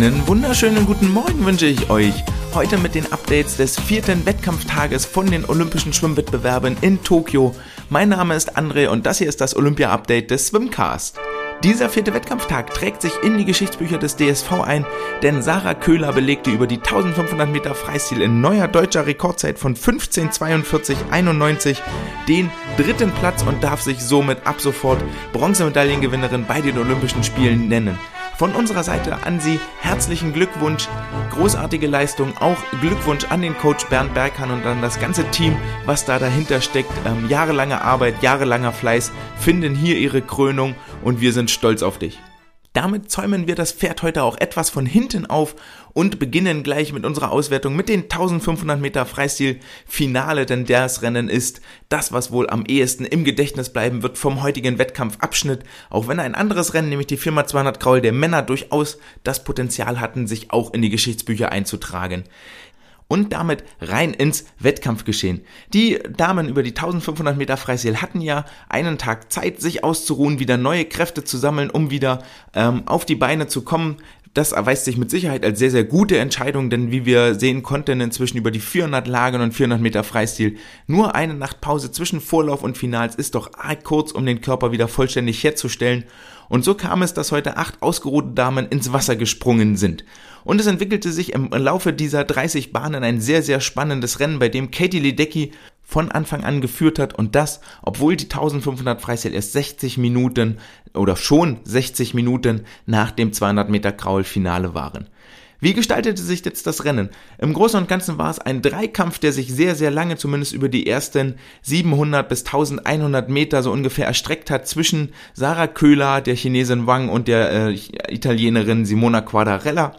Einen wunderschönen guten Morgen wünsche ich euch. Heute mit den Updates des vierten Wettkampftages von den Olympischen Schwimmwettbewerben in Tokio. Mein Name ist André und das hier ist das Olympia-Update des Swimcast. Dieser vierte Wettkampftag trägt sich in die Geschichtsbücher des DSV ein, denn Sarah Köhler belegte über die 1500 Meter Freistil in neuer deutscher Rekordzeit von 15:42:91 den dritten Platz und darf sich somit ab sofort Bronzemedaillengewinnerin bei den Olympischen Spielen nennen. Von unserer Seite an Sie herzlichen Glückwunsch, großartige Leistung, auch Glückwunsch an den Coach Bernd Berghahn und an das ganze Team, was da dahinter steckt. Ähm, jahrelange Arbeit, jahrelanger Fleiß finden hier ihre Krönung und wir sind stolz auf dich. Damit zäumen wir das Pferd heute auch etwas von hinten auf und beginnen gleich mit unserer Auswertung mit den 1500 Meter Freistil-Finale, denn das Rennen ist das, was wohl am ehesten im Gedächtnis bleiben wird vom heutigen Wettkampfabschnitt, auch wenn ein anderes Rennen, nämlich die 4x200 Kraul der Männer, durchaus das Potenzial hatten, sich auch in die Geschichtsbücher einzutragen und damit rein ins Wettkampfgeschehen. Die Damen über die 1500 Meter Freistil hatten ja einen Tag Zeit, sich auszuruhen, wieder neue Kräfte zu sammeln, um wieder ähm, auf die Beine zu kommen. Das erweist sich mit Sicherheit als sehr, sehr gute Entscheidung, denn wie wir sehen konnten inzwischen über die 400 Lagen und 400 Meter Freistil nur eine Nachtpause zwischen Vorlauf und Finals ist doch arg kurz, um den Körper wieder vollständig herzustellen. Und so kam es, dass heute acht ausgeruhte Damen ins Wasser gesprungen sind. Und es entwickelte sich im Laufe dieser 30 Bahnen ein sehr, sehr spannendes Rennen, bei dem Katie Ledecky von Anfang an geführt hat und das, obwohl die 1500 Freistil erst 60 Minuten oder schon 60 Minuten nach dem 200 Meter Kraul-Finale waren. Wie gestaltete sich jetzt das Rennen? Im Großen und Ganzen war es ein Dreikampf, der sich sehr, sehr lange, zumindest über die ersten 700 bis 1100 Meter so ungefähr erstreckt hat zwischen Sarah Köhler, der Chinesin Wang und der äh, Italienerin Simona Quadarella.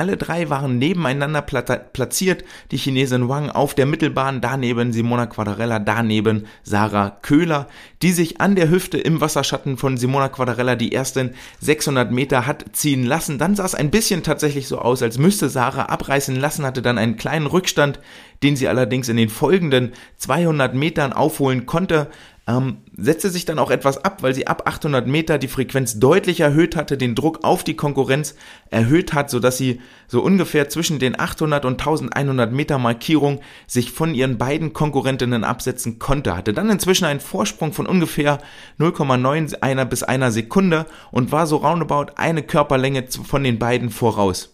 Alle drei waren nebeneinander platziert, die Chinesin Wang auf der Mittelbahn, daneben Simona Quadarella, daneben Sarah Köhler, die sich an der Hüfte im Wasserschatten von Simona Quadarella die ersten 600 Meter hat ziehen lassen. Dann sah es ein bisschen tatsächlich so aus, als müsste Sarah abreißen lassen, hatte dann einen kleinen Rückstand, den sie allerdings in den folgenden 200 Metern aufholen konnte ähm, setzte sich dann auch etwas ab, weil sie ab 800 Meter die Frequenz deutlich erhöht hatte, den Druck auf die Konkurrenz erhöht hat, sodass sie so ungefähr zwischen den 800 und 1100 Meter Markierung sich von ihren beiden Konkurrentinnen absetzen konnte, hatte dann inzwischen einen Vorsprung von ungefähr 0,9 einer bis einer Sekunde und war so roundabout eine Körperlänge von den beiden voraus.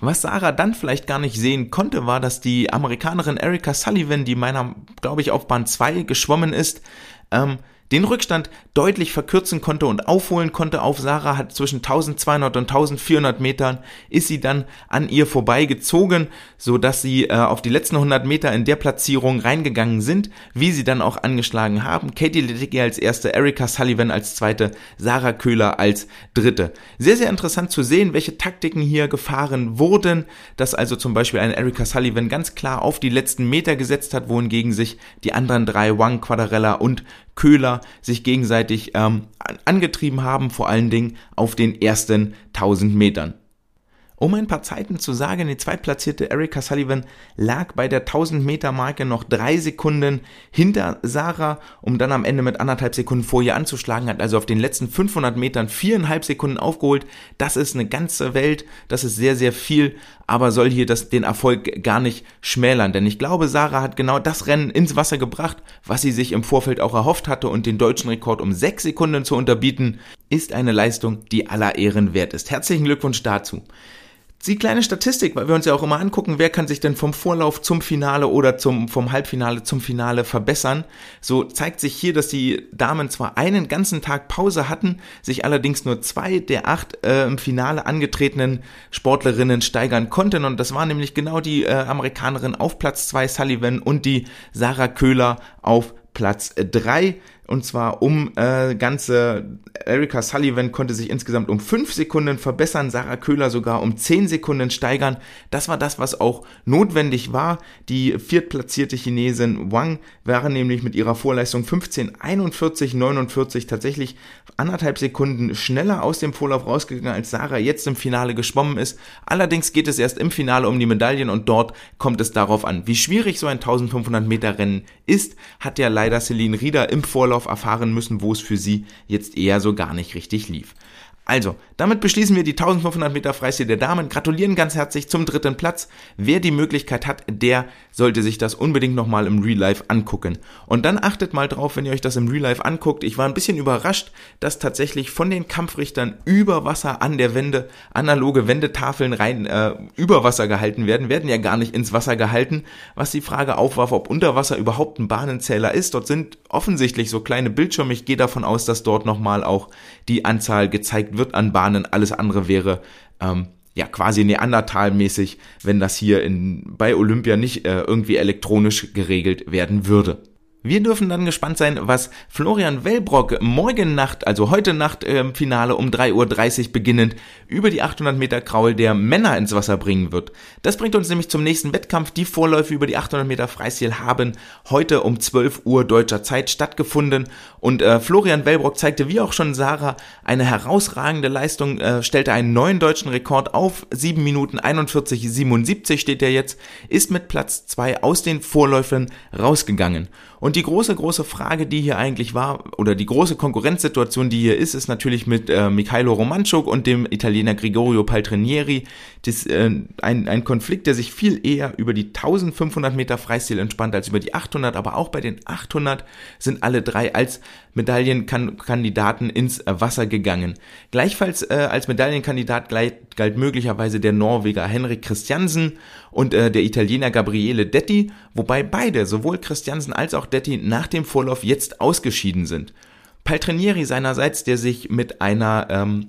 Was Sarah dann vielleicht gar nicht sehen konnte, war, dass die Amerikanerin Erika Sullivan, die meiner, glaube ich, auf Bahn 2 geschwommen ist, ähm, den Rückstand deutlich verkürzen konnte und aufholen konnte auf Sarah, hat zwischen 1200 und 1400 Metern ist sie dann an ihr vorbeigezogen, so dass sie äh, auf die letzten 100 Meter in der Platzierung reingegangen sind, wie sie dann auch angeschlagen haben. Katie Ledecky als erste, Erika Sullivan als zweite, Sarah Köhler als dritte. Sehr, sehr interessant zu sehen, welche Taktiken hier gefahren wurden, dass also zum Beispiel eine Erika Sullivan ganz klar auf die letzten Meter gesetzt hat, wohingegen sich die anderen drei, Wang, Quadarella und Köhler sich gegenseitig ähm, angetrieben haben, vor allen Dingen auf den ersten 1000 Metern. Um ein paar Zeiten zu sagen, die zweitplatzierte Erika Sullivan lag bei der 1000 Meter Marke noch drei Sekunden hinter Sarah, um dann am Ende mit anderthalb Sekunden vor ihr anzuschlagen, hat also auf den letzten 500 Metern viereinhalb Sekunden aufgeholt. Das ist eine ganze Welt, das ist sehr, sehr viel, aber soll hier das, den Erfolg gar nicht schmälern, denn ich glaube, Sarah hat genau das Rennen ins Wasser gebracht, was sie sich im Vorfeld auch erhofft hatte und den deutschen Rekord um sechs Sekunden zu unterbieten, ist eine Leistung, die aller Ehren wert ist. Herzlichen Glückwunsch dazu. Die kleine Statistik, weil wir uns ja auch immer angucken, wer kann sich denn vom Vorlauf zum Finale oder zum, vom Halbfinale zum Finale verbessern. So zeigt sich hier, dass die Damen zwar einen ganzen Tag Pause hatten, sich allerdings nur zwei der acht äh, im Finale angetretenen Sportlerinnen steigern konnten. Und das war nämlich genau die äh, Amerikanerin auf Platz zwei Sullivan und die Sarah Köhler auf Platz drei und zwar um äh, ganze Erika Sullivan konnte sich insgesamt um 5 Sekunden verbessern, Sarah Köhler sogar um 10 Sekunden steigern. Das war das, was auch notwendig war. Die viertplatzierte Chinesin Wang wäre nämlich mit ihrer Vorleistung 15:41:49 tatsächlich anderthalb Sekunden schneller aus dem Vorlauf rausgegangen, als Sarah jetzt im Finale geschwommen ist. Allerdings geht es erst im Finale um die Medaillen und dort kommt es darauf an. Wie schwierig so ein 1500 Meter Rennen ist, hat ja leider Celine Rieder im Vorlauf erfahren müssen, wo es für sie jetzt eher so gar nicht richtig lief. Also, damit beschließen wir die 1500 Meter Freistil der Damen, gratulieren ganz herzlich zum dritten Platz. Wer die Möglichkeit hat, der sollte sich das unbedingt nochmal im Real Life angucken. Und dann achtet mal drauf, wenn ihr euch das im Real Life anguckt. Ich war ein bisschen überrascht, dass tatsächlich von den Kampfrichtern über Wasser an der Wände analoge Wendetafeln rein äh, über Wasser gehalten werden, werden ja gar nicht ins Wasser gehalten, was die Frage aufwarf, ob unter Wasser überhaupt ein Bahnenzähler ist. Dort sind offensichtlich so kleine Bildschirme. Ich gehe davon aus, dass dort nochmal auch die Anzahl gezeigt wird an Bahnen. Alles andere wäre ähm, ja quasi Neandertal-mäßig, wenn das hier in, bei Olympia nicht äh, irgendwie elektronisch geregelt werden würde. Wir dürfen dann gespannt sein, was Florian Wellbrock morgen Nacht, also heute Nacht im Finale um 3.30 Uhr beginnend, über die 800 Meter Kraul der Männer ins Wasser bringen wird. Das bringt uns nämlich zum nächsten Wettkampf. Die Vorläufe über die 800 Meter Freistil haben heute um 12 Uhr deutscher Zeit stattgefunden und äh, Florian Wellbrock zeigte wie auch schon Sarah eine herausragende Leistung, äh, stellte einen neuen deutschen Rekord auf. 7 Minuten 41, 77 steht er jetzt, ist mit Platz 2 aus den Vorläufen rausgegangen. Und die große, große Frage, die hier eigentlich war, oder die große Konkurrenzsituation, die hier ist, ist natürlich mit äh, Mikhailo Romanchuk und dem Italiener Gregorio Paltrinieri. Das, äh, ein, ein Konflikt, der sich viel eher über die 1500 Meter Freistil entspannt als über die 800, aber auch bei den 800 sind alle drei als Medaillenkandidaten ins Wasser gegangen. Gleichfalls äh, als Medaillenkandidat galt möglicherweise der Norweger Henrik Christiansen und äh, der Italiener Gabriele Detti, wobei beide, sowohl Christiansen als auch Detti, nach dem Vorlauf jetzt ausgeschieden sind. Paltrinieri seinerseits, der sich mit einer ähm,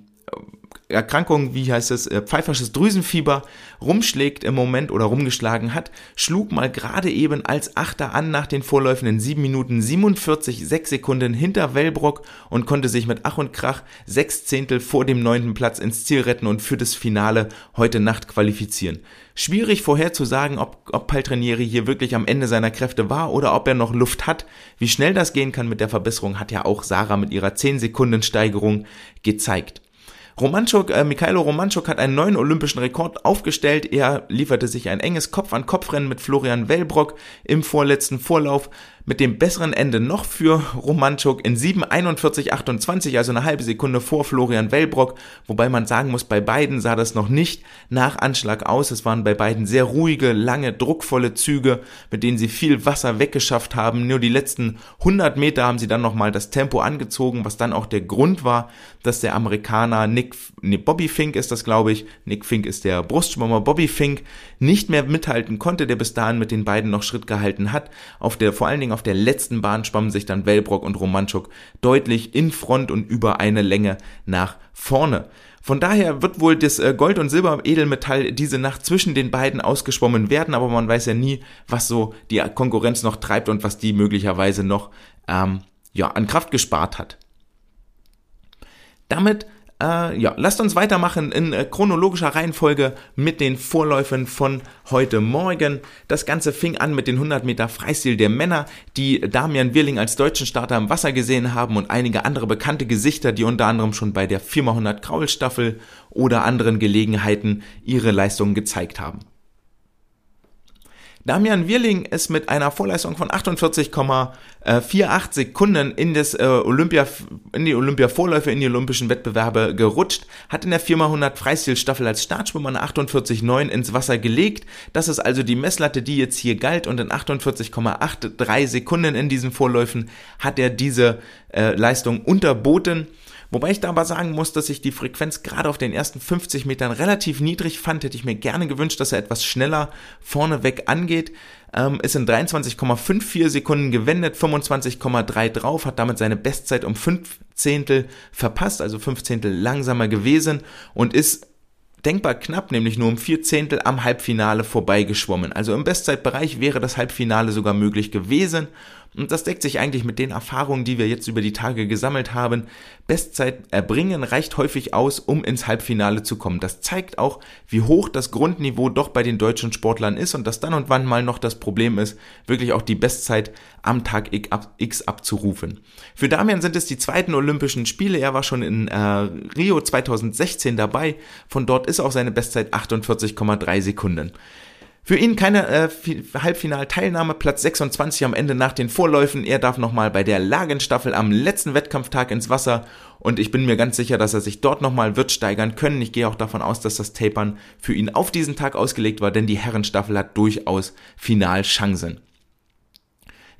Erkrankung, wie heißt es, äh, pfeifersches Drüsenfieber rumschlägt im Moment oder rumgeschlagen hat, schlug mal gerade eben als Achter an nach den Vorläufen in 7 Minuten 47, 6 Sekunden hinter Wellbrock und konnte sich mit Ach und Krach sechs Zehntel vor dem neunten Platz ins Ziel retten und für das Finale heute Nacht qualifizieren. Schwierig vorherzusagen, ob, ob Paltrinieri hier wirklich am Ende seiner Kräfte war oder ob er noch Luft hat. Wie schnell das gehen kann mit der Verbesserung, hat ja auch Sarah mit ihrer 10 Sekunden Steigerung gezeigt. Romanchuk, äh, Mikhailo Romanchuk hat einen neuen olympischen Rekord aufgestellt. Er lieferte sich ein enges Kopf-an-Kopf-Rennen mit Florian Wellbrock im vorletzten Vorlauf mit dem besseren Ende noch für Romanchuk in 7:41:28, also eine halbe Sekunde vor Florian Wellbrock, wobei man sagen muss, bei beiden sah das noch nicht nach Anschlag aus. Es waren bei beiden sehr ruhige, lange, druckvolle Züge, mit denen sie viel Wasser weggeschafft haben. Nur die letzten 100 Meter haben sie dann nochmal das Tempo angezogen, was dann auch der Grund war, dass der Amerikaner Nick, nee, Bobby Fink ist das, glaube ich, Nick Fink ist der Brustschwimmer, Bobby Fink nicht mehr mithalten konnte, der bis dahin mit den beiden noch Schritt gehalten hat. Auf der, vor allen Dingen auf der letzten Bahn schwammen sich dann Wellbrock und Romanchuk deutlich in Front und über eine Länge nach vorne. Von daher wird wohl das äh, Gold- und Silber-Edelmetall diese Nacht zwischen den beiden ausgeschwommen werden, aber man weiß ja nie, was so die Konkurrenz noch treibt und was die möglicherweise noch ähm, ja, an Kraft gespart hat. Damit äh, ja, lasst uns weitermachen in äh, chronologischer Reihenfolge mit den Vorläufen von heute Morgen. Das Ganze fing an mit den 100 Meter Freistil der Männer, die Damian Wirling als deutschen Starter im Wasser gesehen haben und einige andere bekannte Gesichter, die unter anderem schon bei der 4x100 Kraulstaffel oder anderen Gelegenheiten ihre Leistungen gezeigt haben. Damian Wirling ist mit einer Vorleistung von 48,48 Sekunden in das äh, Olympia in die Olympia Vorläufe in die olympischen Wettbewerbe gerutscht, hat in der 4x100 Freistilstaffel als Startschwimmer eine 48,9 ins Wasser gelegt. Das ist also die Messlatte, die jetzt hier galt und in 48,83 Sekunden in diesen Vorläufen hat er diese äh, Leistung unterboten. Wobei ich da aber sagen muss, dass ich die Frequenz gerade auf den ersten 50 Metern relativ niedrig fand. Hätte ich mir gerne gewünscht, dass er etwas schneller vorneweg angeht. Ähm, ist in 23,54 Sekunden gewendet, 25,3 drauf, hat damit seine Bestzeit um 5 Zehntel verpasst, also 5 Zehntel langsamer gewesen und ist denkbar knapp, nämlich nur um vier Zehntel am Halbfinale vorbeigeschwommen. Also im Bestzeitbereich wäre das Halbfinale sogar möglich gewesen und das deckt sich eigentlich mit den Erfahrungen, die wir jetzt über die Tage gesammelt haben. Bestzeit erbringen reicht häufig aus, um ins Halbfinale zu kommen. Das zeigt auch, wie hoch das Grundniveau doch bei den deutschen Sportlern ist und dass dann und wann mal noch das Problem ist, wirklich auch die Bestzeit am Tag X abzurufen. Für Damian sind es die zweiten Olympischen Spiele. Er war schon in äh, Rio 2016 dabei. Von dort ist auch seine Bestzeit 48,3 Sekunden. Für ihn keine äh, Halbfinalteilnahme, Platz 26 am Ende nach den Vorläufen. Er darf nochmal bei der Lagenstaffel am letzten Wettkampftag ins Wasser und ich bin mir ganz sicher, dass er sich dort nochmal wird steigern können. Ich gehe auch davon aus, dass das Tapern für ihn auf diesen Tag ausgelegt war, denn die Herrenstaffel hat durchaus Finalchancen.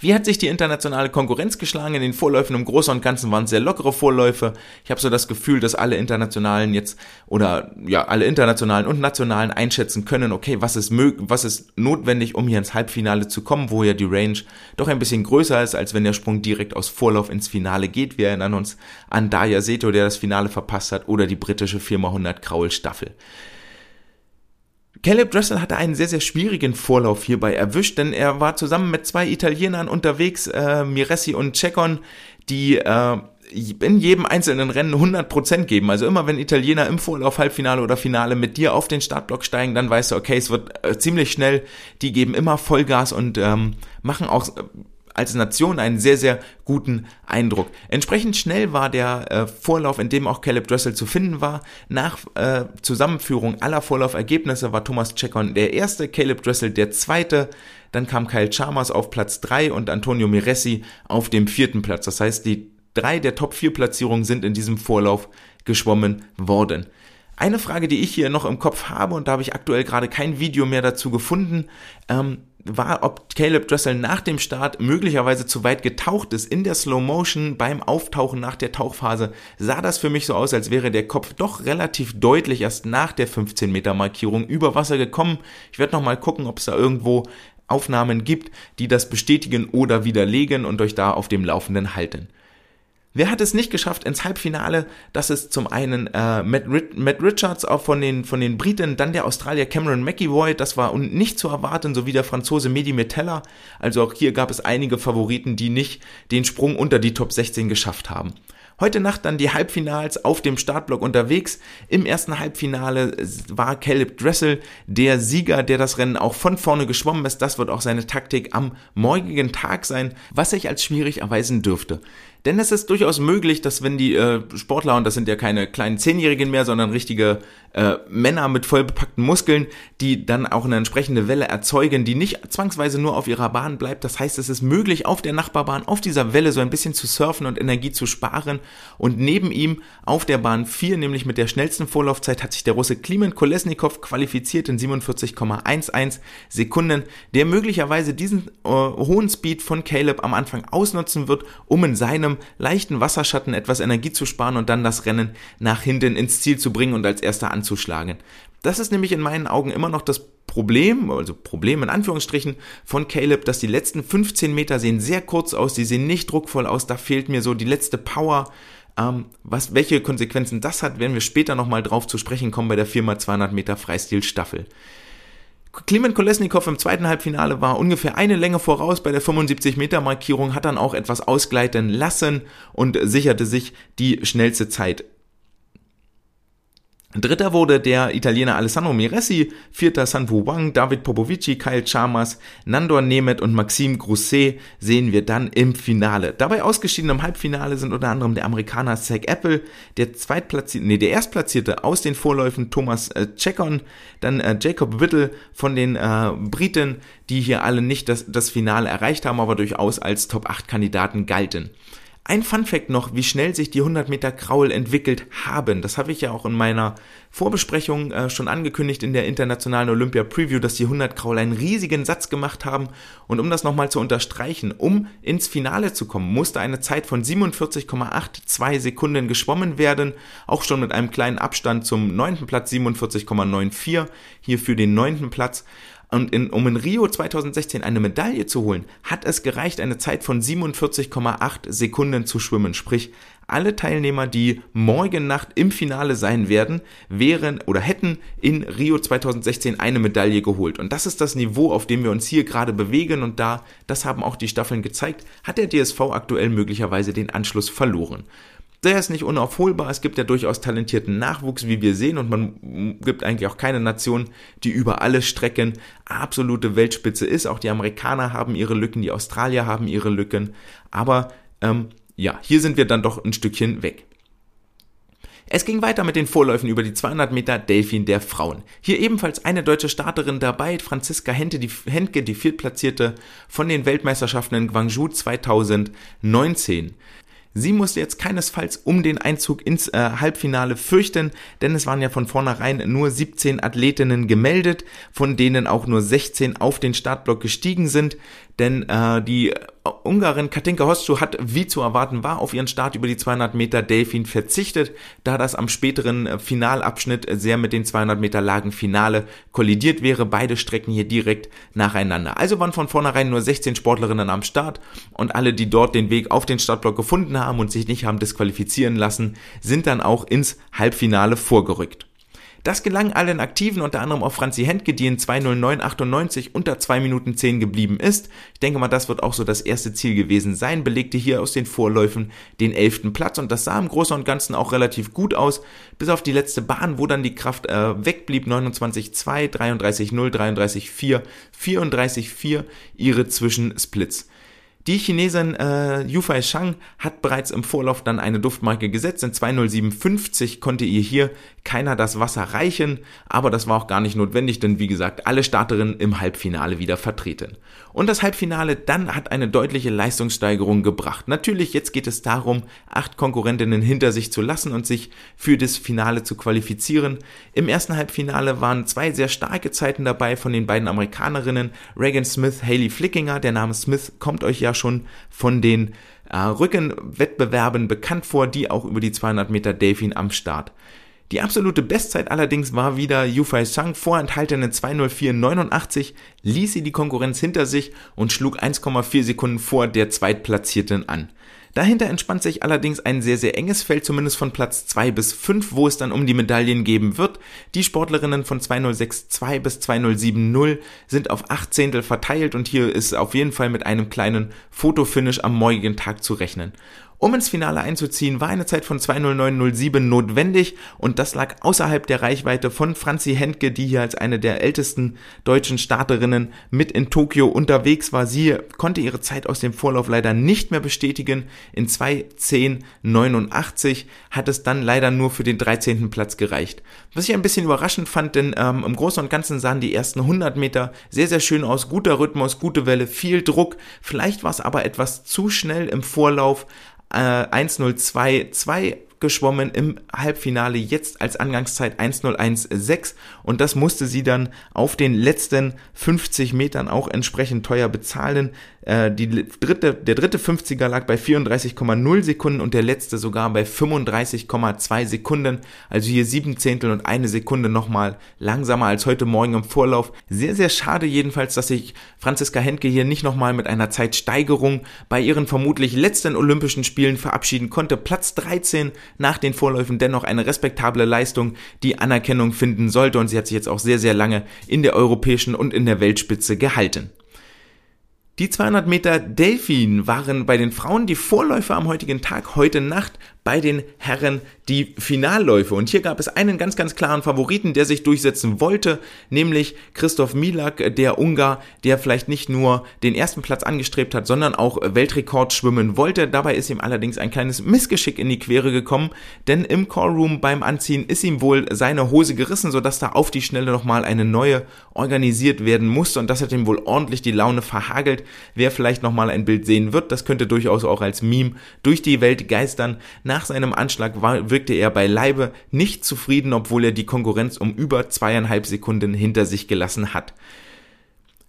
Wie hat sich die internationale Konkurrenz geschlagen? In den Vorläufen im Großen und Ganzen waren es sehr lockere Vorläufe. Ich habe so das Gefühl, dass alle internationalen jetzt oder ja, alle internationalen und nationalen einschätzen können, okay, was ist möglich, was ist notwendig, um hier ins Halbfinale zu kommen, wo ja die Range doch ein bisschen größer ist, als wenn der Sprung direkt aus Vorlauf ins Finale geht. Wir erinnern uns an Daya Seto, der das Finale verpasst hat, oder die britische 4x100 Kraul Staffel. Caleb Dressel hatte einen sehr, sehr schwierigen Vorlauf hierbei erwischt, denn er war zusammen mit zwei Italienern unterwegs, äh, Miressi und Cecon, die äh, in jedem einzelnen Rennen 100% geben. Also immer wenn Italiener im Vorlauf, Halbfinale oder Finale mit dir auf den Startblock steigen, dann weißt du, okay, es wird äh, ziemlich schnell. Die geben immer Vollgas und ähm, machen auch als Nation einen sehr, sehr guten Eindruck. Entsprechend schnell war der äh, Vorlauf, in dem auch Caleb Dressel zu finden war. Nach äh, Zusammenführung aller Vorlaufergebnisse war Thomas Checkon der erste, Caleb Dressel der zweite. Dann kam Kyle Chalmers auf Platz drei und Antonio Miressi auf dem vierten Platz. Das heißt, die drei der Top 4 Platzierungen sind in diesem Vorlauf geschwommen worden. Eine Frage, die ich hier noch im Kopf habe, und da habe ich aktuell gerade kein Video mehr dazu gefunden, ähm, war, ob Caleb Dressel nach dem Start möglicherweise zu weit getaucht ist. In der Slow Motion beim Auftauchen nach der Tauchphase sah das für mich so aus, als wäre der Kopf doch relativ deutlich erst nach der 15 Meter Markierung über Wasser gekommen. Ich werde noch mal gucken, ob es da irgendwo Aufnahmen gibt, die das bestätigen oder widerlegen und euch da auf dem Laufenden halten. Wer hat es nicht geschafft ins Halbfinale? Das ist zum einen äh, Matt, Matt, Richards auch von den, von den Briten, dann der Australier Cameron McEvoy, das war nicht zu erwarten, sowie der Franzose Mehdi Metella. Also auch hier gab es einige Favoriten, die nicht den Sprung unter die Top 16 geschafft haben. Heute Nacht dann die Halbfinals auf dem Startblock unterwegs. Im ersten Halbfinale war Caleb Dressel der Sieger, der das Rennen auch von vorne geschwommen ist. Das wird auch seine Taktik am morgigen Tag sein, was sich als schwierig erweisen dürfte. Denn es ist durchaus möglich, dass wenn die äh, Sportler, und das sind ja keine kleinen Zehnjährigen mehr, sondern richtige äh, Männer mit vollbepackten Muskeln, die dann auch eine entsprechende Welle erzeugen, die nicht zwangsweise nur auf ihrer Bahn bleibt. Das heißt, es ist möglich, auf der Nachbarbahn, auf dieser Welle so ein bisschen zu surfen und Energie zu sparen. Und neben ihm auf der Bahn 4, nämlich mit der schnellsten Vorlaufzeit, hat sich der Russe Klimen Kolesnikov qualifiziert in 47,11 Sekunden, der möglicherweise diesen äh, hohen Speed von Caleb am Anfang ausnutzen wird, um in seinem einem leichten Wasserschatten etwas Energie zu sparen und dann das Rennen nach hinten ins Ziel zu bringen und als erster anzuschlagen. Das ist nämlich in meinen Augen immer noch das Problem, also Problem in Anführungsstrichen von Caleb, dass die letzten 15 Meter sehen sehr kurz aus, die sehen nicht druckvoll aus, da fehlt mir so die letzte Power. Ähm, was, welche Konsequenzen das hat, werden wir später nochmal drauf zu sprechen kommen bei der 4x200 Meter Freistil-Staffel. Klimen Kolesnikov im zweiten Halbfinale war ungefähr eine Länge voraus bei der 75-Meter-Markierung, hat dann auch etwas ausgleiten lassen und sicherte sich die schnellste Zeit. Dritter wurde der Italiener Alessandro Miressi, vierter Sanfu Wang, David Popovici, Kyle Chalmers, Nandor Nemeth und Maxime Grousset sehen wir dann im Finale. Dabei ausgeschieden im Halbfinale sind unter anderem der Amerikaner Zach Apple, der zweitplatzierte, nee, der erstplatzierte aus den Vorläufen Thomas äh, Chekon, dann äh, Jacob Whittle von den äh, Briten, die hier alle nicht das, das Finale erreicht haben, aber durchaus als Top 8 Kandidaten galten. Ein Fun Fact noch, wie schnell sich die 100 Meter Kraul entwickelt haben. Das habe ich ja auch in meiner Vorbesprechung äh, schon angekündigt in der internationalen Olympia Preview, dass die 100 Kraul einen riesigen Satz gemacht haben. Und um das nochmal zu unterstreichen, um ins Finale zu kommen, musste eine Zeit von 47,82 Sekunden geschwommen werden. Auch schon mit einem kleinen Abstand zum neunten Platz 47,94 hier für den neunten Platz. Und in, um in Rio 2016 eine Medaille zu holen, hat es gereicht, eine Zeit von 47,8 Sekunden zu schwimmen. Sprich, alle Teilnehmer, die morgen Nacht im Finale sein werden, wären oder hätten in Rio 2016 eine Medaille geholt. Und das ist das Niveau, auf dem wir uns hier gerade bewegen. Und da, das haben auch die Staffeln gezeigt, hat der DSV aktuell möglicherweise den Anschluss verloren. Der ist nicht unaufholbar. Es gibt ja durchaus talentierten Nachwuchs, wie wir sehen, und man gibt eigentlich auch keine Nation, die über alle Strecken absolute Weltspitze ist. Auch die Amerikaner haben ihre Lücken, die Australier haben ihre Lücken. Aber ähm, ja, hier sind wir dann doch ein Stückchen weg. Es ging weiter mit den Vorläufen über die 200 Meter Delfin der Frauen. Hier ebenfalls eine deutsche Starterin dabei, Franziska Hentke, die, Hentke, die Viertplatzierte von den Weltmeisterschaften in Guangzhou 2019. Sie musste jetzt keinesfalls um den Einzug ins äh, Halbfinale fürchten, denn es waren ja von vornherein nur 17 Athletinnen gemeldet, von denen auch nur 16 auf den Startblock gestiegen sind, denn äh, die Ungarin Katinka Hoscu hat, wie zu erwarten war, auf ihren Start über die 200 Meter Delfin verzichtet, da das am späteren äh, Finalabschnitt sehr mit den 200 Meter Lagen Finale kollidiert wäre. Beide Strecken hier direkt nacheinander. Also waren von vornherein nur 16 Sportlerinnen am Start und alle, die dort den Weg auf den Startblock gefunden haben und sich nicht haben disqualifizieren lassen, sind dann auch ins Halbfinale vorgerückt. Das gelang allen Aktiven, unter anderem auch Franzi Hentke, die in 2.09.98 unter 2 Minuten 10 geblieben ist. Ich denke mal, das wird auch so das erste Ziel gewesen sein, belegte hier aus den Vorläufen den elften Platz und das sah im Großen und Ganzen auch relativ gut aus, bis auf die letzte Bahn, wo dann die Kraft äh, wegblieb, 29.2, 33.0, 33.4, 34.4 ihre Zwischensplits. Die Chinesin äh, Yufei Shang hat bereits im Vorlauf dann eine Duftmarke gesetzt. In 20750 konnte ihr hier keiner das Wasser reichen, aber das war auch gar nicht notwendig, denn wie gesagt, alle Starterinnen im Halbfinale wieder vertreten. Und das Halbfinale dann hat eine deutliche Leistungssteigerung gebracht. Natürlich, jetzt geht es darum, acht Konkurrentinnen hinter sich zu lassen und sich für das Finale zu qualifizieren. Im ersten Halbfinale waren zwei sehr starke Zeiten dabei von den beiden Amerikanerinnen, Reagan Smith, Haley Flickinger. Der Name Smith kommt euch ja schon von den äh, Rückenwettbewerben bekannt vor, die auch über die 200 Meter Delfin am Start. Die absolute Bestzeit allerdings war wieder Yufei Sang, vorenthaltene 204,89, ließ sie die Konkurrenz hinter sich und schlug 1,4 Sekunden vor der Zweitplatzierten an. Dahinter entspannt sich allerdings ein sehr, sehr enges Feld, zumindest von Platz 2 bis 5, wo es dann um die Medaillen geben wird. Die Sportlerinnen von 2062 bis 2070 sind auf 8 Zehntel verteilt und hier ist auf jeden Fall mit einem kleinen Fotofinish am morgigen Tag zu rechnen. Um ins Finale einzuziehen, war eine Zeit von 2.09.07 notwendig und das lag außerhalb der Reichweite von Franzi Hentke, die hier als eine der ältesten deutschen Starterinnen mit in Tokio unterwegs war. Sie konnte ihre Zeit aus dem Vorlauf leider nicht mehr bestätigen. In 2.10.89 hat es dann leider nur für den 13. Platz gereicht. Was ich ein bisschen überraschend fand, denn ähm, im Großen und Ganzen sahen die ersten 100 Meter sehr, sehr schön aus. Guter Rhythmus, gute Welle, viel Druck. Vielleicht war es aber etwas zu schnell im Vorlauf äh, 1-0-2-2 geschwommen im Halbfinale jetzt als Angangszeit 1.01.6 und das musste sie dann auf den letzten 50 Metern auch entsprechend teuer bezahlen. Äh, die dritte, der dritte 50er lag bei 34,0 Sekunden und der letzte sogar bei 35,2 Sekunden. Also hier sieben Zehntel und eine Sekunde nochmal langsamer als heute Morgen im Vorlauf. Sehr, sehr schade jedenfalls, dass sich Franziska Hentke hier nicht nochmal mit einer Zeitsteigerung bei ihren vermutlich letzten Olympischen Spielen verabschieden konnte. Platz 13 nach den Vorläufen dennoch eine respektable Leistung, die Anerkennung finden sollte und sie hat sich jetzt auch sehr, sehr lange in der europäischen und in der Weltspitze gehalten. Die 200 Meter Delfin waren bei den Frauen die Vorläufer am heutigen Tag. Heute Nacht bei den Herren die Finalläufe. Und hier gab es einen ganz, ganz klaren Favoriten, der sich durchsetzen wollte, nämlich Christoph Milak, der Ungar, der vielleicht nicht nur den ersten Platz angestrebt hat, sondern auch Weltrekord schwimmen wollte. Dabei ist ihm allerdings ein kleines Missgeschick in die Quere gekommen, denn im Callroom beim Anziehen ist ihm wohl seine Hose gerissen, sodass da auf die Schnelle nochmal eine neue organisiert werden musste. Und das hat ihm wohl ordentlich die Laune verhagelt. Wer vielleicht nochmal ein Bild sehen wird, das könnte durchaus auch als Meme durch die Welt geistern. Nach seinem Anschlag war, wirkte er beileibe nicht zufrieden, obwohl er die Konkurrenz um über zweieinhalb Sekunden hinter sich gelassen hat.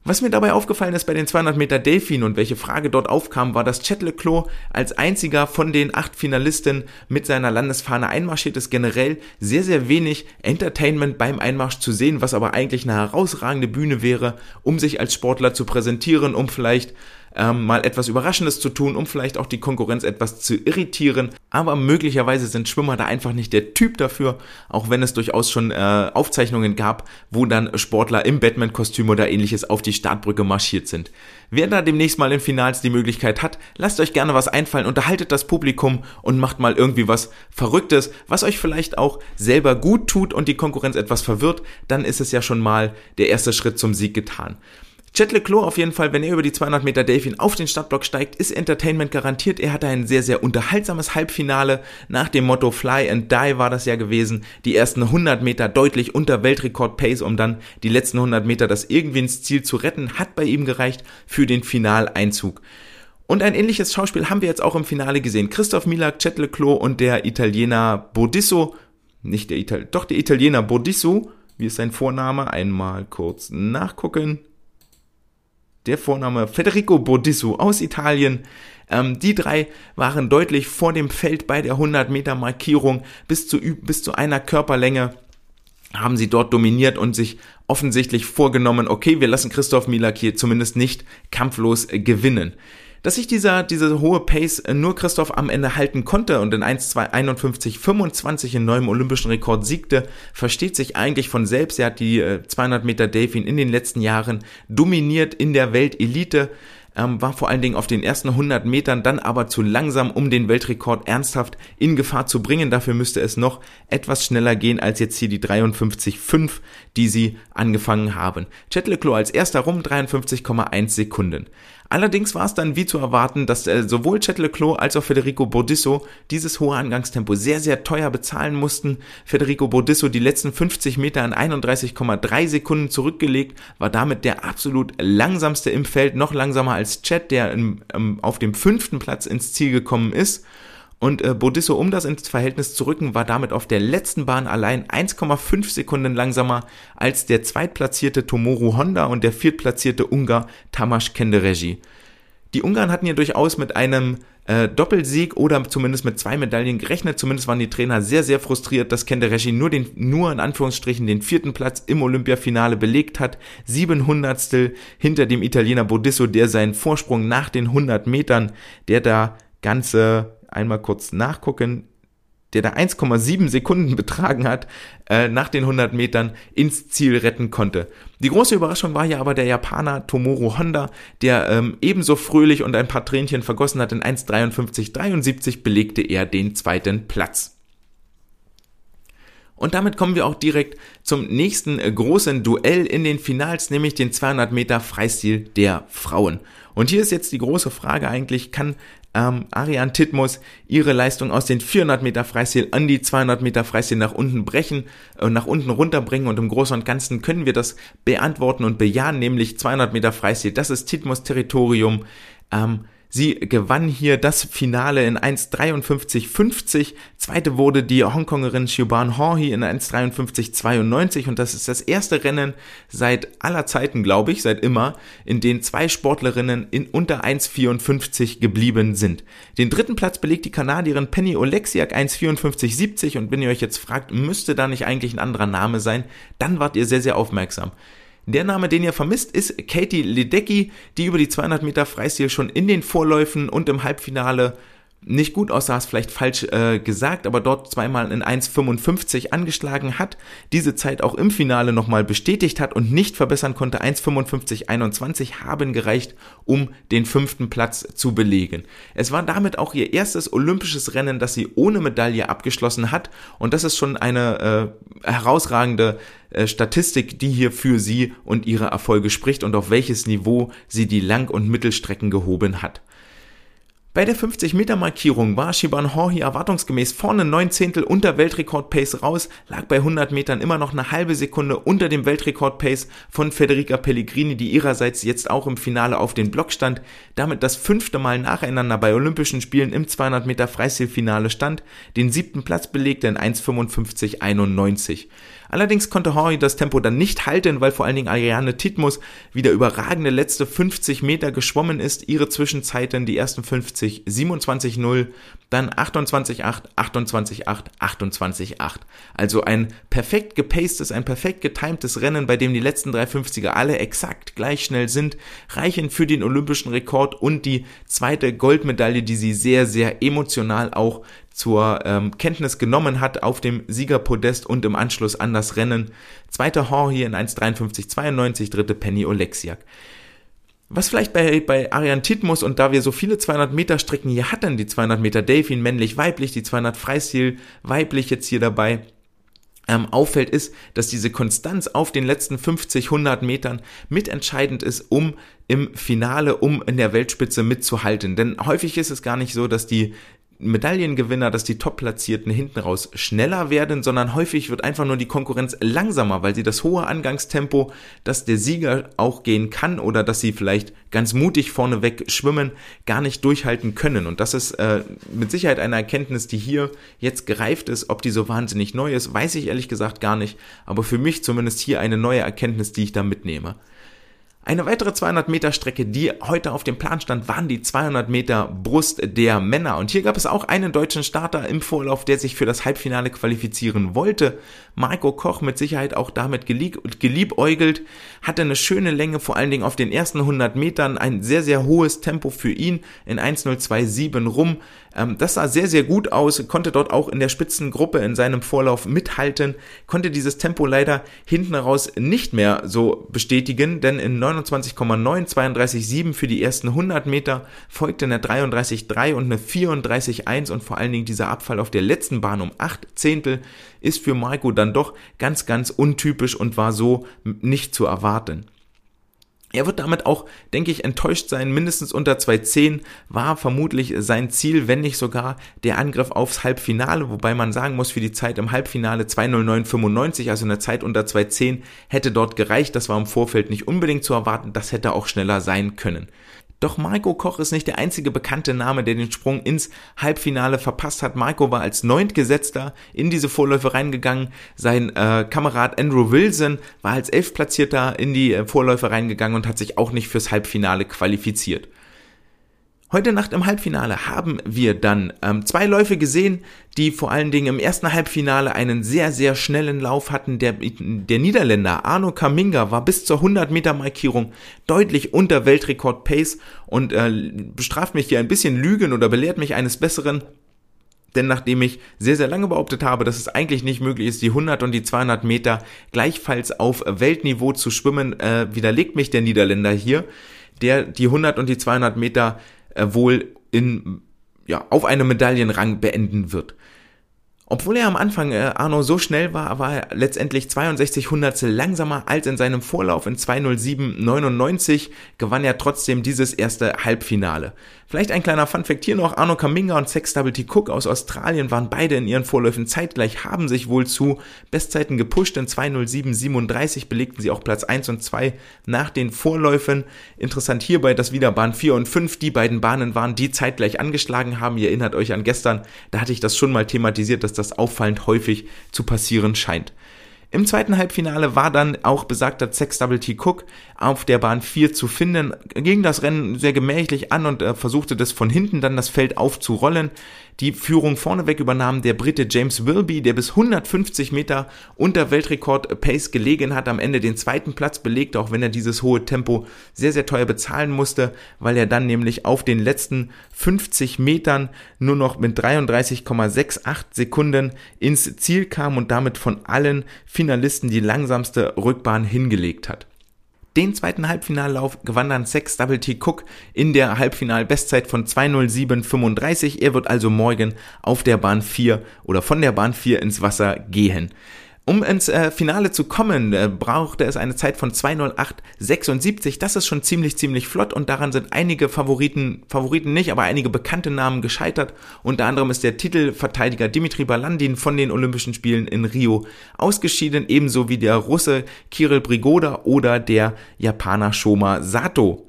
Was mir dabei aufgefallen ist bei den 200 Meter Delfin und welche Frage dort aufkam, war, dass Chet Leclos als einziger von den acht Finalisten mit seiner Landesfahne einmarschiert ist. Generell sehr, sehr wenig Entertainment beim Einmarsch zu sehen, was aber eigentlich eine herausragende Bühne wäre, um sich als Sportler zu präsentieren, um vielleicht ähm, mal etwas Überraschendes zu tun, um vielleicht auch die Konkurrenz etwas zu irritieren. Aber möglicherweise sind Schwimmer da einfach nicht der Typ dafür, auch wenn es durchaus schon äh, Aufzeichnungen gab, wo dann Sportler im Batman-Kostüm oder ähnliches auf die Startbrücke marschiert sind. Wer da demnächst mal in Finals die Möglichkeit hat, lasst euch gerne was einfallen, unterhaltet das Publikum und macht mal irgendwie was Verrücktes, was euch vielleicht auch selber gut tut und die Konkurrenz etwas verwirrt, dann ist es ja schon mal der erste Schritt zum Sieg getan. Chet Leclos auf jeden Fall, wenn er über die 200 Meter Delfin auf den Startblock steigt, ist Entertainment garantiert. Er hatte ein sehr, sehr unterhaltsames Halbfinale. Nach dem Motto Fly and Die war das ja gewesen. Die ersten 100 Meter deutlich unter Weltrekord Pace, um dann die letzten 100 Meter das irgendwie ins Ziel zu retten, hat bei ihm gereicht für den Finaleinzug. Und ein ähnliches Schauspiel haben wir jetzt auch im Finale gesehen. Christoph Milak, Chet Leclos und der Italiener Bodisso, nicht der Italiener, doch der Italiener Bodisso, wie ist sein Vorname? Einmal kurz nachgucken der Vorname Federico Bodisso aus Italien. Ähm, die drei waren deutlich vor dem Feld bei der 100 Meter Markierung bis zu, bis zu einer Körperlänge haben sie dort dominiert und sich offensichtlich vorgenommen, okay, wir lassen Christoph Milak hier zumindest nicht kampflos gewinnen. Dass sich dieser, diese hohe Pace äh, nur Christoph am Ende halten konnte und in 1, 2, 51, 25 in neuem olympischen Rekord siegte, versteht sich eigentlich von selbst. Er hat die 200 äh, Meter Delfin in den letzten Jahren dominiert in der Weltelite ähm, war vor allen Dingen auf den ersten 100 Metern dann aber zu langsam, um den Weltrekord ernsthaft in Gefahr zu bringen. Dafür müsste es noch etwas schneller gehen als jetzt hier die 53,5, die sie angefangen haben. Chet Leclos als erster rum 53,1 Sekunden. Allerdings war es dann wie zu erwarten, dass äh, sowohl Chet Leclos als auch Federico Bodisso dieses hohe Angangstempo sehr, sehr teuer bezahlen mussten. Federico Bodisso die letzten 50 Meter in 31,3 Sekunden zurückgelegt, war damit der absolut langsamste im Feld, noch langsamer als Chet, der im, ähm, auf dem fünften Platz ins Ziel gekommen ist. Und äh, Bodisso, um das ins Verhältnis zu rücken, war damit auf der letzten Bahn allein 1,5 Sekunden langsamer als der zweitplatzierte Tomoru Honda und der viertplatzierte Ungar Tamas Kenderegi. Die Ungarn hatten ja durchaus mit einem äh, Doppelsieg oder zumindest mit zwei Medaillen gerechnet. Zumindest waren die Trainer sehr, sehr frustriert, dass Kendereshi nur den, nur in Anführungsstrichen den vierten Platz im Olympiafinale belegt hat. Siebenhundertstel hinter dem Italiener Bodisso, der seinen Vorsprung nach den 100 Metern, der da ganze einmal kurz nachgucken, der da 1,7 Sekunden betragen hat, äh, nach den 100 Metern ins Ziel retten konnte. Die große Überraschung war ja aber der Japaner Tomoru Honda, der ähm, ebenso fröhlich und ein paar Tränchen vergossen hat. In 1,53,73 belegte er den zweiten Platz. Und damit kommen wir auch direkt zum nächsten äh, großen Duell in den Finals, nämlich den 200 Meter Freistil der Frauen. Und hier ist jetzt die große Frage eigentlich, kann ähm, Ariane Titmus ihre Leistung aus den 400 Meter Freistil an die 200 Meter Freistil nach unten brechen und äh, nach unten runterbringen und im Großen und Ganzen können wir das beantworten und bejahen, nämlich 200 Meter Freistil, das ist Titmus Territorium. Ähm, Sie gewann hier das Finale in 1,53,50. Zweite wurde die Hongkongerin Xiuban Horhi in 1,53,92 und das ist das erste Rennen seit aller Zeiten, glaube ich, seit immer, in dem zwei Sportlerinnen in unter 1,54 geblieben sind. Den dritten Platz belegt die Kanadierin Penny Oleksiak 1,54,70 und wenn ihr euch jetzt fragt, müsste da nicht eigentlich ein anderer Name sein, dann wart ihr sehr, sehr aufmerksam. Der Name, den ihr vermisst, ist Katie Ledecky, die über die 200 Meter Freistil schon in den Vorläufen und im Halbfinale nicht gut aussah, ist vielleicht falsch äh, gesagt, aber dort zweimal in 1,55 angeschlagen hat, diese Zeit auch im Finale nochmal bestätigt hat und nicht verbessern konnte. 1,55,21 haben gereicht, um den fünften Platz zu belegen. Es war damit auch ihr erstes olympisches Rennen, das sie ohne Medaille abgeschlossen hat und das ist schon eine äh, herausragende äh, Statistik, die hier für sie und ihre Erfolge spricht und auf welches Niveau sie die Lang- und Mittelstrecken gehoben hat. Bei der 50-Meter-Markierung war Shiban Horhi erwartungsgemäß vorne 9 Zehntel unter Weltrekord-Pace raus, lag bei 100 Metern immer noch eine halbe Sekunde unter dem Weltrekord-Pace von Federica Pellegrini, die ihrerseits jetzt auch im Finale auf den Block stand, damit das fünfte Mal nacheinander bei Olympischen Spielen im 200 Meter Freistilfinale stand, den siebten Platz belegte in 1,55,91. Allerdings konnte Horry das Tempo dann nicht halten, weil vor allen Dingen Ariane Titmus wieder überragende letzte 50 Meter geschwommen ist. Ihre Zwischenzeiten, die ersten 50, 27,0, dann 28,8, 28,8, 28,8. Also ein perfekt gepacedes, ein perfekt getimtes Rennen, bei dem die letzten drei 50er alle exakt gleich schnell sind, reichen für den olympischen Rekord und die zweite Goldmedaille, die sie sehr, sehr emotional auch zur ähm, Kenntnis genommen hat auf dem Siegerpodest und im Anschluss an das Rennen. Zweiter Hor hier in 1,53,92, dritte Penny Oleksiak. Was vielleicht bei, bei Arian Titmus und da wir so viele 200 Meter Strecken hier hatten, die 200 Meter Delfin männlich, weiblich, die 200 Freistil weiblich jetzt hier dabei, ähm, auffällt, ist, dass diese Konstanz auf den letzten 50, 100 Metern mitentscheidend ist, um im Finale, um in der Weltspitze mitzuhalten. Denn häufig ist es gar nicht so, dass die Medaillengewinner, dass die Top-Platzierten hinten raus schneller werden, sondern häufig wird einfach nur die Konkurrenz langsamer, weil sie das hohe Angangstempo, dass der Sieger auch gehen kann oder dass sie vielleicht ganz mutig vorneweg schwimmen, gar nicht durchhalten können. Und das ist äh, mit Sicherheit eine Erkenntnis, die hier jetzt gereift ist. Ob die so wahnsinnig neu ist, weiß ich ehrlich gesagt gar nicht. Aber für mich zumindest hier eine neue Erkenntnis, die ich da mitnehme. Eine weitere 200 Meter Strecke, die heute auf dem Plan stand, waren die 200 Meter Brust der Männer. Und hier gab es auch einen deutschen Starter im Vorlauf, der sich für das Halbfinale qualifizieren wollte. Marco Koch mit Sicherheit auch damit gelieb geliebäugelt, hatte eine schöne Länge, vor allen Dingen auf den ersten 100 Metern, ein sehr, sehr hohes Tempo für ihn in 1.027 rum. Ähm, das sah sehr, sehr gut aus, konnte dort auch in der Spitzengruppe in seinem Vorlauf mithalten, konnte dieses Tempo leider hinten raus nicht mehr so bestätigen, denn in 29,9, 32,7 für die ersten 100 Meter folgte eine 33,3 und eine 34,1 und vor allen Dingen dieser Abfall auf der letzten Bahn um 8 Zehntel ist für Marco dann doch ganz, ganz untypisch und war so nicht zu erwarten. Er wird damit auch, denke ich, enttäuscht sein. Mindestens unter 2.10 war vermutlich sein Ziel, wenn nicht sogar der Angriff aufs Halbfinale, wobei man sagen muss, für die Zeit im Halbfinale 2.09.95, also eine Zeit unter 2.10, hätte dort gereicht. Das war im Vorfeld nicht unbedingt zu erwarten. Das hätte auch schneller sein können. Doch Marco Koch ist nicht der einzige bekannte Name, der den Sprung ins Halbfinale verpasst hat. Marco war als Neuntgesetzter in diese Vorläufe reingegangen. Sein äh, Kamerad Andrew Wilson war als Elfplatzierter in die äh, Vorläufe reingegangen und hat sich auch nicht fürs Halbfinale qualifiziert. Heute Nacht im Halbfinale haben wir dann ähm, zwei Läufe gesehen, die vor allen Dingen im ersten Halbfinale einen sehr, sehr schnellen Lauf hatten. Der, der Niederländer Arno Kaminga war bis zur 100 Meter Markierung deutlich unter Weltrekord Pace und äh, bestraft mich hier ein bisschen Lügen oder belehrt mich eines Besseren. Denn nachdem ich sehr, sehr lange behauptet habe, dass es eigentlich nicht möglich ist, die 100 und die 200 Meter gleichfalls auf Weltniveau zu schwimmen, äh, widerlegt mich der Niederländer hier, der die 100 und die 200 Meter wohl in, ja, auf einem Medaillenrang beenden wird. Obwohl er am Anfang äh, Arno so schnell war, war er letztendlich 62 Hundertstel langsamer als in seinem Vorlauf in 207,99 gewann er trotzdem dieses erste Halbfinale. Vielleicht ein kleiner Funfact hier noch, Arno Kaminga und Sex Double T Cook aus Australien waren beide in ihren Vorläufen zeitgleich, haben sich wohl zu Bestzeiten gepusht, in 207,37 belegten sie auch Platz 1 und 2 nach den Vorläufen. Interessant hierbei, dass wieder Bahn 4 und 5 die beiden Bahnen waren, die zeitgleich angeschlagen haben. Ihr erinnert euch an gestern, da hatte ich das schon mal thematisiert, dass das auffallend häufig zu passieren scheint. Im zweiten Halbfinale war dann auch besagter Sex Double T Cook auf der Bahn 4 zu finden, ging das Rennen sehr gemächlich an und äh, versuchte das von hinten dann das Feld aufzurollen. Die Führung vorneweg übernahm der Brite James Wilby, der bis 150 Meter unter Weltrekord Pace gelegen hat, am Ende den zweiten Platz belegte, auch wenn er dieses hohe Tempo sehr, sehr teuer bezahlen musste, weil er dann nämlich auf den letzten 50 Metern nur noch mit 33,68 Sekunden ins Ziel kam und damit von allen Finalisten die langsamste Rückbahn hingelegt hat. Den zweiten Halbfinallauf gewann dann Sex Double T Cook in der Halbfinal-Bestzeit von 2.07.35. Er wird also morgen auf der Bahn 4 oder von der Bahn 4 ins Wasser gehen. Um ins äh, Finale zu kommen, äh, brauchte es eine Zeit von 2.08.76. Das ist schon ziemlich, ziemlich flott und daran sind einige Favoriten, Favoriten nicht, aber einige bekannte Namen gescheitert. Unter anderem ist der Titelverteidiger Dimitri Balandin von den Olympischen Spielen in Rio ausgeschieden, ebenso wie der Russe Kirill Brigoda oder der Japaner Shoma Sato.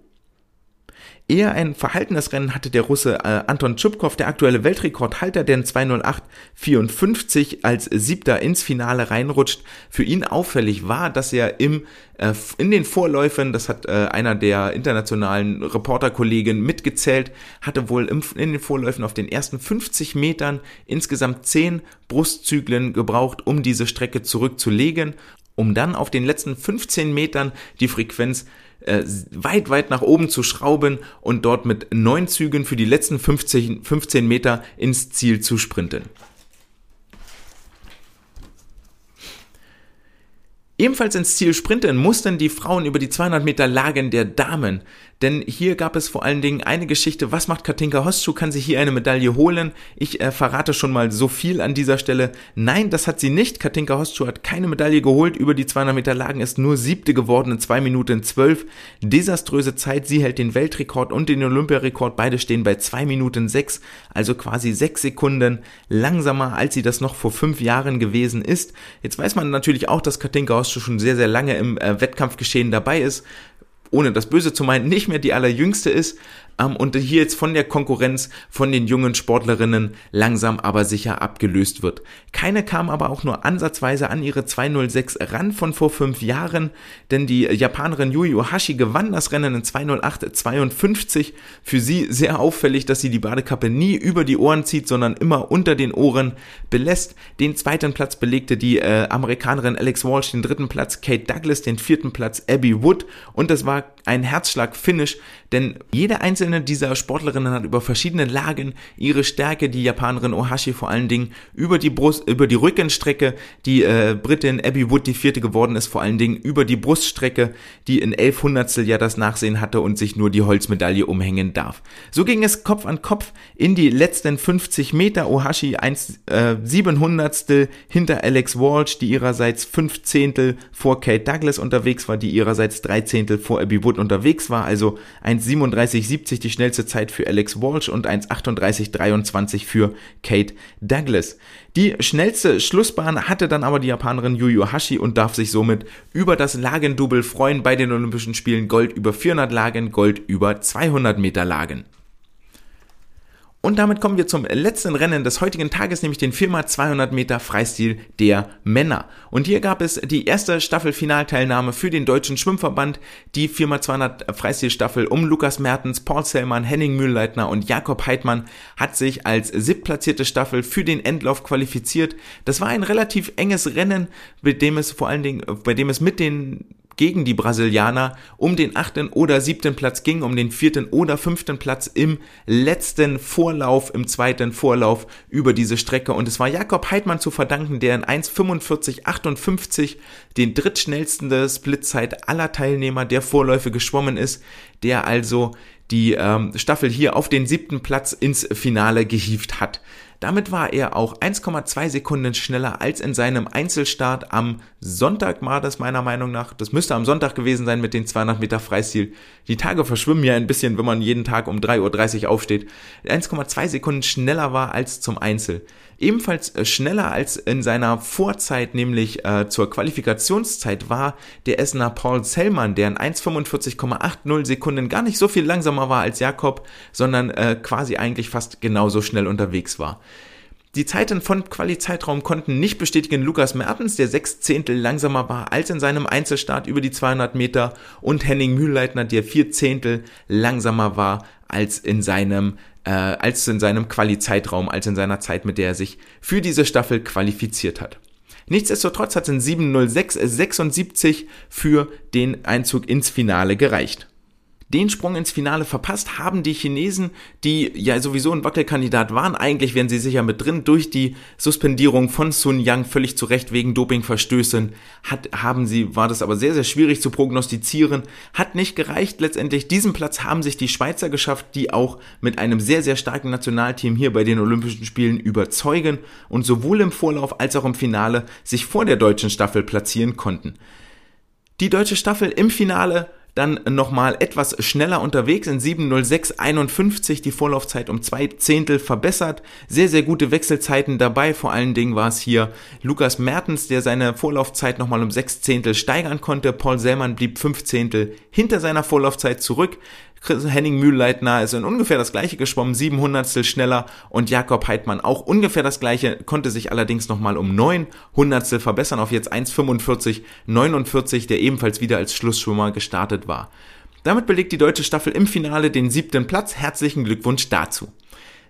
Eher ein verhaltenes Rennen hatte der Russe äh, Anton Tschupkow, der aktuelle Weltrekordhalter, der in 208,54 als Siebter ins Finale reinrutscht. Für ihn auffällig war, dass er im, äh, in den Vorläufen, das hat äh, einer der internationalen Reporterkollegen mitgezählt, hatte wohl im, in den Vorläufen auf den ersten 50 Metern insgesamt 10 Brustzyklen gebraucht, um diese Strecke zurückzulegen um dann auf den letzten 15 Metern die Frequenz äh, weit, weit nach oben zu schrauben und dort mit neun Zügen für die letzten 15, 15 Meter ins Ziel zu sprinten. Ebenfalls ins Ziel sprinten mussten die Frauen über die 200 Meter Lagen der Damen. Denn hier gab es vor allen Dingen eine Geschichte, was macht Katinka Hostschuh, kann sie hier eine Medaille holen? Ich äh, verrate schon mal so viel an dieser Stelle. Nein, das hat sie nicht. Katinka Hostschuh hat keine Medaille geholt, über die 200 Meter Lagen ist nur siebte geworden in 2 Minuten 12. Desaströse Zeit, sie hält den Weltrekord und den Olympiarekord, beide stehen bei 2 Minuten 6, also quasi 6 Sekunden langsamer, als sie das noch vor 5 Jahren gewesen ist. Jetzt weiß man natürlich auch, dass Katinka Hostschuh schon sehr, sehr lange im äh, Wettkampfgeschehen dabei ist ohne das Böse zu meinen, nicht mehr die allerjüngste ist ähm, und hier jetzt von der Konkurrenz von den jungen Sportlerinnen langsam aber sicher abgelöst wird. Keine kam aber auch nur ansatzweise an ihre 206 ran von vor fünf Jahren, denn die Japanerin Yui Ohashi gewann das Rennen in 208,52. Für sie sehr auffällig, dass sie die Badekappe nie über die Ohren zieht, sondern immer unter den Ohren belässt. Den zweiten Platz belegte die äh, Amerikanerin Alex Walsh, den dritten Platz Kate Douglas, den vierten Platz Abby Wood und das war ein Herzschlag-Finish, denn jede einzelne dieser Sportlerinnen hat über verschiedene Lagen ihre Stärke, die Japanerin Ohashi vor allen Dingen über die Brust, über die Rückenstrecke, die äh, Britin Abby Wood die vierte geworden ist, vor allen Dingen über die Bruststrecke, die in elf Hundertstel ja das Nachsehen hatte und sich nur die Holzmedaille umhängen darf. So ging es Kopf an Kopf in die letzten 50 Meter. Ohashi 1 äh, hinter Alex Walsh, die ihrerseits fünf Zehntel vor Kate Douglas unterwegs war, die ihrerseits drei Zehntel vor Abby Wood unterwegs war, also 1,37,70 die schnellste Zeit für Alex Walsh und 1,38,23 für Kate Douglas. Die schnellste Schlussbahn hatte dann aber die Japanerin Yu Hashi und darf sich somit über das Lagendouble freuen bei den Olympischen Spielen Gold über 400 Lagen, Gold über 200 Meter Lagen. Und damit kommen wir zum letzten Rennen des heutigen Tages, nämlich den 4x200 Meter Freistil der Männer. Und hier gab es die erste Staffelfinalteilnahme für den Deutschen Schwimmverband, die 4x200 Freistilstaffel um Lukas Mertens, Paul Sellmann, Henning Mühlleitner und Jakob Heidmann hat sich als siebtplatzierte Staffel für den Endlauf qualifiziert. Das war ein relativ enges Rennen, bei dem es vor allen Dingen, bei dem es mit den gegen die Brasilianer um den achten oder siebten Platz ging, um den vierten oder fünften Platz im letzten Vorlauf, im zweiten Vorlauf über diese Strecke. Und es war Jakob Heidmann zu verdanken, der in 1,45,58 den drittschnellsten Splitzeit aller Teilnehmer der Vorläufe geschwommen ist, der also die ähm, Staffel hier auf den siebten Platz ins Finale gehievt hat. Damit war er auch 1,2 Sekunden schneller als in seinem Einzelstart am Sonntag war das meiner Meinung nach. Das müsste am Sonntag gewesen sein mit den 200 Meter Freistil. Die Tage verschwimmen ja ein bisschen, wenn man jeden Tag um 3.30 Uhr aufsteht. 1,2 Sekunden schneller war als zum Einzel. Ebenfalls äh, schneller als in seiner Vorzeit, nämlich äh, zur Qualifikationszeit, war der Essener Paul Sellmann, der in 1,45,80 Sekunden gar nicht so viel langsamer war als Jakob, sondern äh, quasi eigentlich fast genauso schnell unterwegs war. Die Zeiten von Quali-Zeitraum konnten nicht bestätigen Lukas Mertens, der sechs Zehntel langsamer war als in seinem Einzelstart über die 200 Meter und Henning Mühlleitner, der vier Zehntel langsamer war als in seinem äh, als in seinem Quali-Zeitraum, als in seiner Zeit, mit der er sich für diese Staffel qualifiziert hat. Nichtsdestotrotz hat es in 7.06.76 für den Einzug ins Finale gereicht den Sprung ins Finale verpasst haben die Chinesen, die ja sowieso ein Wackelkandidat waren. Eigentlich wären sie sicher mit drin durch die Suspendierung von Sun Yang völlig zu Recht wegen Dopingverstößen. Hat, haben sie, war das aber sehr, sehr schwierig zu prognostizieren. Hat nicht gereicht. Letztendlich diesen Platz haben sich die Schweizer geschafft, die auch mit einem sehr, sehr starken Nationalteam hier bei den Olympischen Spielen überzeugen und sowohl im Vorlauf als auch im Finale sich vor der deutschen Staffel platzieren konnten. Die deutsche Staffel im Finale dann nochmal etwas schneller unterwegs in 7.06.51 die Vorlaufzeit um zwei Zehntel verbessert. Sehr, sehr gute Wechselzeiten dabei. Vor allen Dingen war es hier Lukas Mertens, der seine Vorlaufzeit nochmal um sechs Zehntel steigern konnte. Paul Sellmann blieb fünf Zehntel hinter seiner Vorlaufzeit zurück. Henning Mühlleitner ist in ungefähr das gleiche geschwommen, sieben Hundertstel schneller und Jakob Heidmann auch ungefähr das gleiche, konnte sich allerdings nochmal um neun Hundertstel verbessern auf jetzt 1,45, 49, der ebenfalls wieder als Schlussschwimmer gestartet war. Damit belegt die deutsche Staffel im Finale den siebten Platz. Herzlichen Glückwunsch dazu.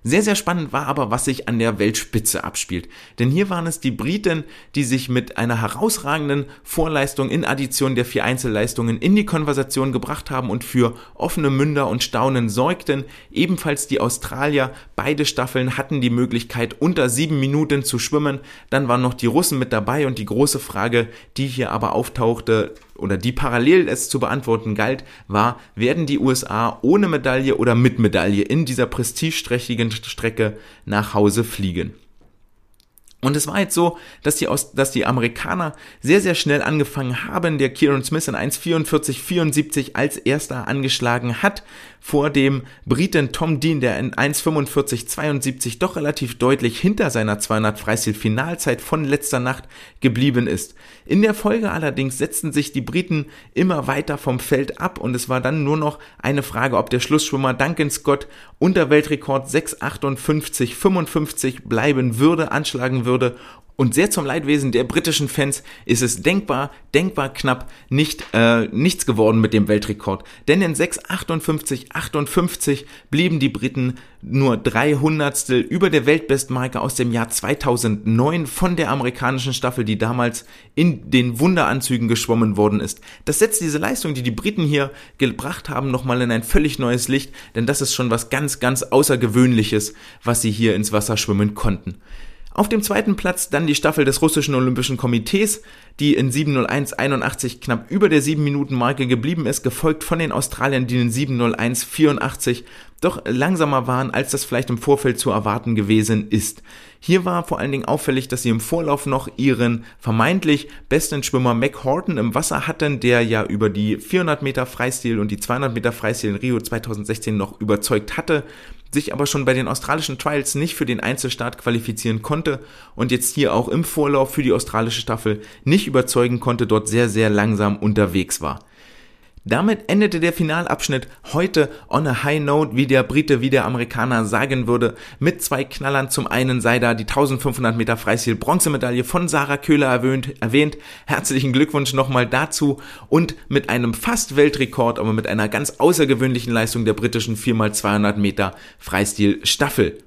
Sehr, sehr spannend war aber, was sich an der Weltspitze abspielt. Denn hier waren es die Briten, die sich mit einer herausragenden Vorleistung in Addition der vier Einzelleistungen in die Konversation gebracht haben und für offene Münder und Staunen sorgten. Ebenfalls die Australier, beide Staffeln hatten die Möglichkeit, unter sieben Minuten zu schwimmen. Dann waren noch die Russen mit dabei und die große Frage, die hier aber auftauchte, oder die parallel es zu beantworten galt, war, werden die USA ohne Medaille oder mit Medaille in dieser prestigeträchtigen Strecke nach Hause fliegen? Und es war jetzt so, dass die, dass die Amerikaner sehr, sehr schnell angefangen haben. Der Kieran Smith in 1,44,74 als erster angeschlagen hat vor dem Briten Tom Dean, der in 1,45,72 doch relativ deutlich hinter seiner 200 Freistil-Finalzeit von letzter Nacht geblieben ist. In der Folge allerdings setzten sich die Briten immer weiter vom Feld ab und es war dann nur noch eine Frage, ob der Schlussschwimmer Duncan Scott unter Weltrekord 6,58,55 bleiben würde, anschlagen würde und sehr zum Leidwesen der britischen Fans ist es denkbar, denkbar knapp nicht äh, nichts geworden mit dem Weltrekord. Denn in 6,58, 58 blieben die Briten nur drei Hundertstel über der Weltbestmarke aus dem Jahr 2009 von der amerikanischen Staffel, die damals in den Wunderanzügen geschwommen worden ist. Das setzt diese Leistung, die die Briten hier gebracht haben, nochmal in ein völlig neues Licht, denn das ist schon was ganz, ganz Außergewöhnliches, was sie hier ins Wasser schwimmen konnten. Auf dem zweiten Platz dann die Staffel des russischen Olympischen Komitees, die in 7.01.81 knapp über der 7-Minuten-Marke geblieben ist, gefolgt von den Australiern, die in 7.01.84 doch langsamer waren, als das vielleicht im Vorfeld zu erwarten gewesen ist. Hier war vor allen Dingen auffällig, dass sie im Vorlauf noch ihren vermeintlich besten Schwimmer Mac Horton im Wasser hatten, der ja über die 400 Meter Freistil und die 200 Meter Freistil in Rio 2016 noch überzeugt hatte sich aber schon bei den australischen Trials nicht für den Einzelstart qualifizieren konnte und jetzt hier auch im Vorlauf für die australische Staffel nicht überzeugen konnte, dort sehr, sehr langsam unterwegs war. Damit endete der Finalabschnitt heute on a high note, wie der Brite, wie der Amerikaner sagen würde, mit zwei Knallern. Zum einen sei da die 1500 Meter Freistil Bronzemedaille von Sarah Köhler erwähnt, erwähnt. Herzlichen Glückwunsch nochmal dazu und mit einem fast Weltrekord, aber mit einer ganz außergewöhnlichen Leistung der britischen 4x200 Meter Freistil Staffel.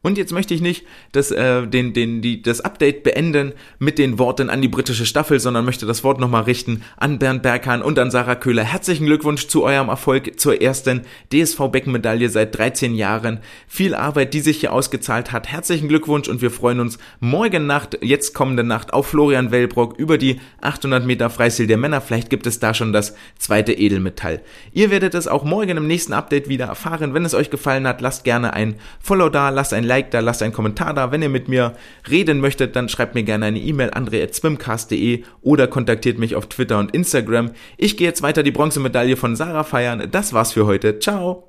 Und jetzt möchte ich nicht das, äh, den, den, die, das Update beenden mit den Worten an die britische Staffel, sondern möchte das Wort nochmal richten an Bernd Berghahn und an Sarah Köhler. Herzlichen Glückwunsch zu eurem Erfolg zur ersten DSV-Beckenmedaille seit 13 Jahren. Viel Arbeit, die sich hier ausgezahlt hat. Herzlichen Glückwunsch und wir freuen uns morgen Nacht, jetzt kommende Nacht, auf Florian Wellbrock über die 800 Meter Freistil der Männer. Vielleicht gibt es da schon das zweite Edelmetall. Ihr werdet es auch morgen im nächsten Update wieder erfahren. Wenn es euch gefallen hat, lasst gerne ein Follow da, lasst ein Like da, lasst einen Kommentar da. Wenn ihr mit mir reden möchtet, dann schreibt mir gerne eine E-Mail andre.swimcast.de oder kontaktiert mich auf Twitter und Instagram. Ich gehe jetzt weiter die Bronzemedaille von Sarah feiern. Das war's für heute. Ciao!